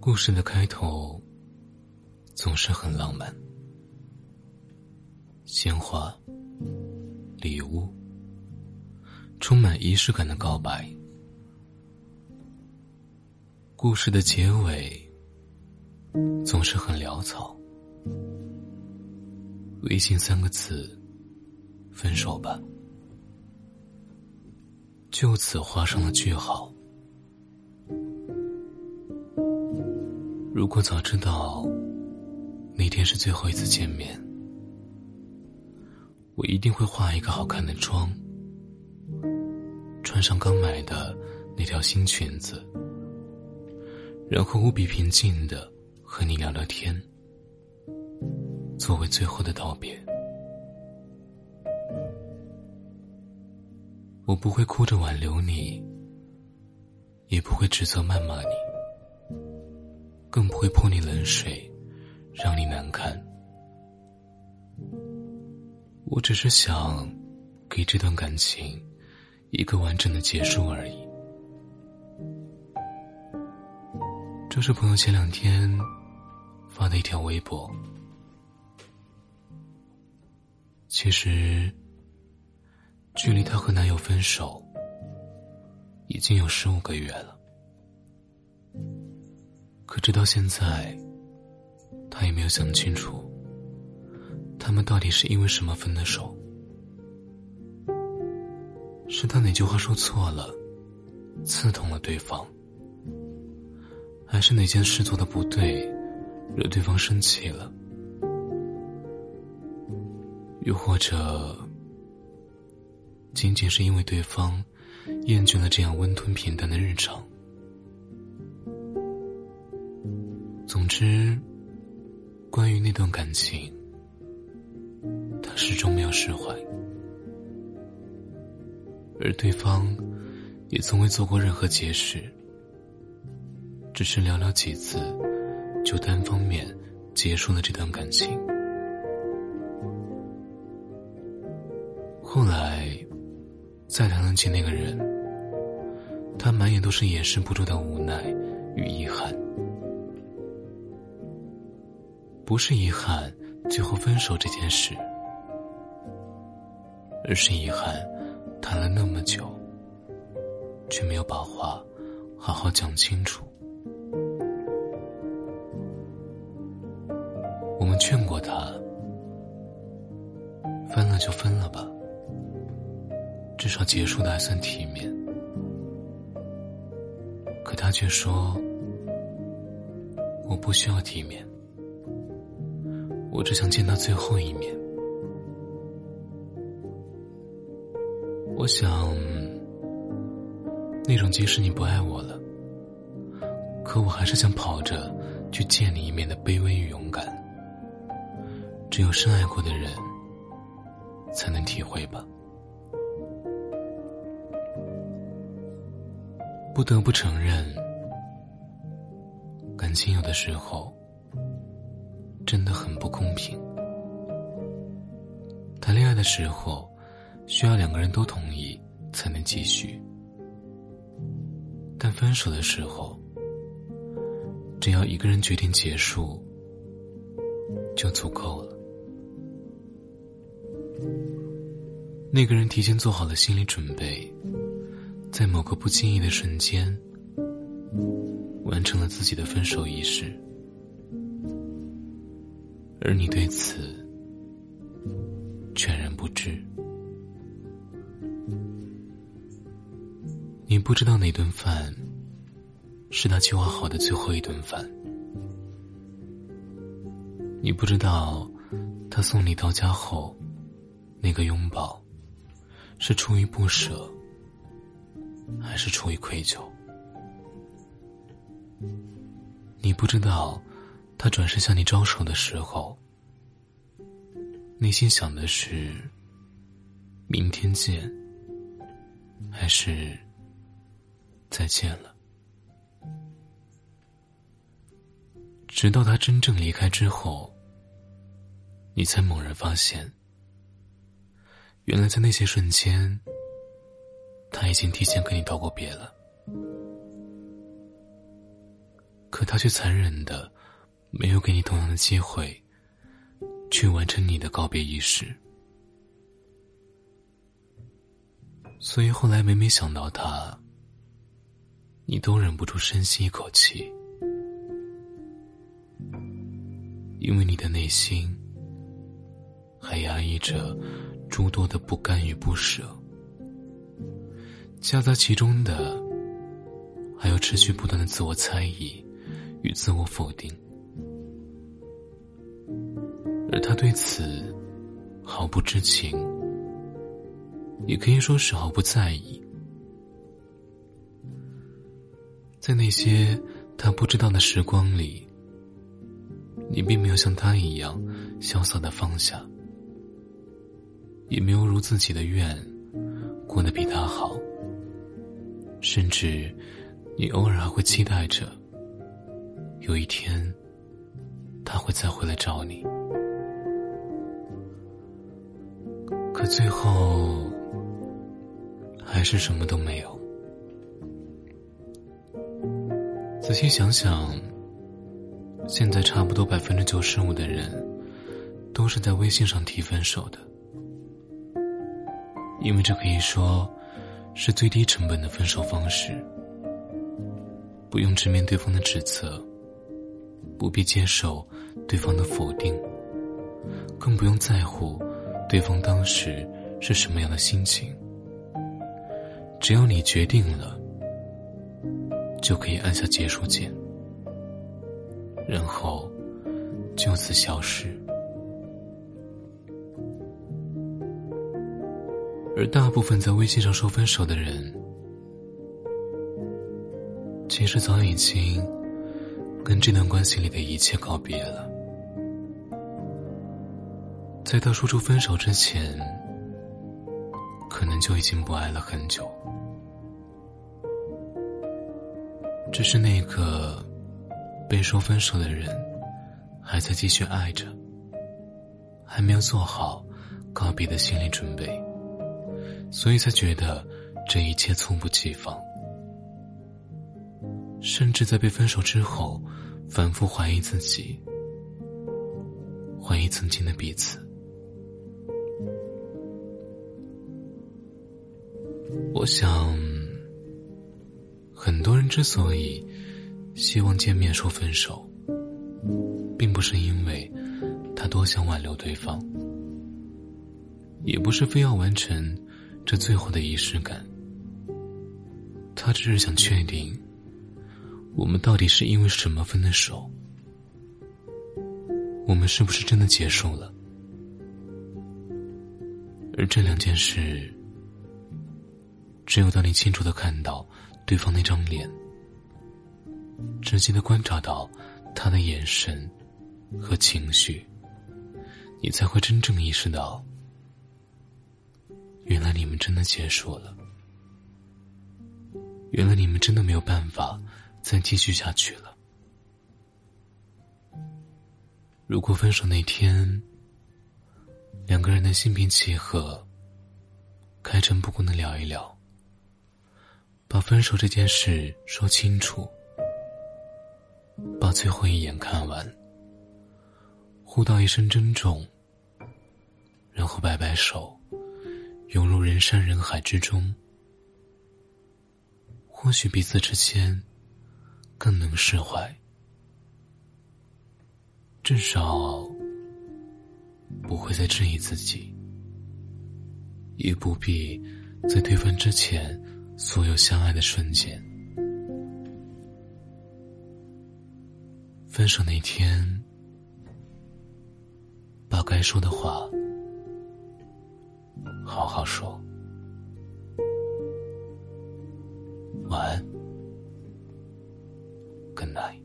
故事的开头总是很浪漫，鲜花、礼物，充满仪式感的告白。故事的结尾总是很潦草，微信三个字：分手吧，就此画上了句号。如果早知道那天是最后一次见面，我一定会化一个好看的妆，穿上刚买的那条新裙子，然后无比平静的和你聊聊天，作为最后的道别。我不会哭着挽留你，也不会指责谩骂你。更不会泼你冷水，让你难堪。我只是想给这段感情一个完整的结束而已。这是朋友前两天发的一条微博。其实，距离她和男友分手已经有十五个月了。可直到现在，他也没有想清楚，他们到底是因为什么分的手？是他哪句话说错了，刺痛了对方，还是哪件事做的不对，惹对方生气了？又或者，仅仅是因为对方厌倦了这样温吞平淡的日常？总之，关于那段感情，他始终没有释怀，而对方也从未做过任何解释，只是寥寥几次就单方面结束了这段感情。后来再谈论起那个人，他满眼都是掩饰不住的无奈与遗憾。不是遗憾最后分手这件事，而是遗憾谈了那么久，却没有把话好好讲清楚。我们劝过他，分了就分了吧，至少结束的还算体面。可他却说：“我不需要体面。”我只想见他最后一面。我想，那种即使你不爱我了，可我还是想跑着去见你一面的卑微与勇敢，只有深爱过的人才能体会吧。不得不承认，感情有的时候。真的很不公平。谈恋爱的时候，需要两个人都同意才能继续；但分手的时候，只要一个人决定结束，就足够了。那个人提前做好了心理准备，在某个不经意的瞬间，完成了自己的分手仪式。而你对此全然不知，你不知道哪顿饭是他计划好的最后一顿饭，你不知道他送你到家后那个拥抱是出于不舍，还是出于愧疚，你不知道。他转身向你招手的时候，内心想的是“明天见”还是“再见了”？直到他真正离开之后，你才猛然发现，原来在那些瞬间，他已经提前跟你道过别了，可他却残忍的没有给你同样的机会，去完成你的告别仪式。所以后来每每想到他，你都忍不住深吸一口气，因为你的内心还压抑着诸多的不甘与不舍，夹杂其中的还有持续不断的自我猜疑与自我否定，而他对此毫不知情。也可以说是毫不在意，在那些他不知道的时光里，你并没有像他一样潇洒的放下，也没有如自己的愿过得比他好，甚至你偶尔还会期待着有一天他会再回来找你，可最后。还是什么都没有。仔细想想，现在差不多百分之九十五的人都是在微信上提分手的，因为这可以说是最低成本的分手方式，不用直面对方的指责，不必接受对方的否定，更不用在乎对方当时是什么样的心情。只要你决定了，就可以按下结束键，然后就此消失。而大部分在微信上说分手的人，其实早已经跟这段关系里的一切告别了。在他说出分手之前，可能就已经不爱了很久。只是那个被说分手的人，还在继续爱着，还没有做好告别的心理准备，所以才觉得这一切猝不及防，甚至在被分手之后，反复怀疑自己，怀疑曾经的彼此。我想。很多人之所以希望见面说分手，并不是因为他多想挽留对方，也不是非要完成这最后的仪式感。他只是想确定，我们到底是因为什么分的手，我们是不是真的结束了？而这两件事，只有当你清楚的看到。对方那张脸，直接的观察到他的眼神和情绪，你才会真正意识到，原来你们真的结束了，原来你们真的没有办法再继续下去了。如果分手那天，两个人的心平气和，开诚布公的聊一聊。把分手这件事说清楚，把最后一眼看完，互道一声珍重，然后摆摆手，涌入人山人海之中。或许彼此之间更能释怀，至少不会再质疑自己，也不必在对方之前。所有相爱的瞬间，分手那天，把该说的话好好说。晚安，Good night。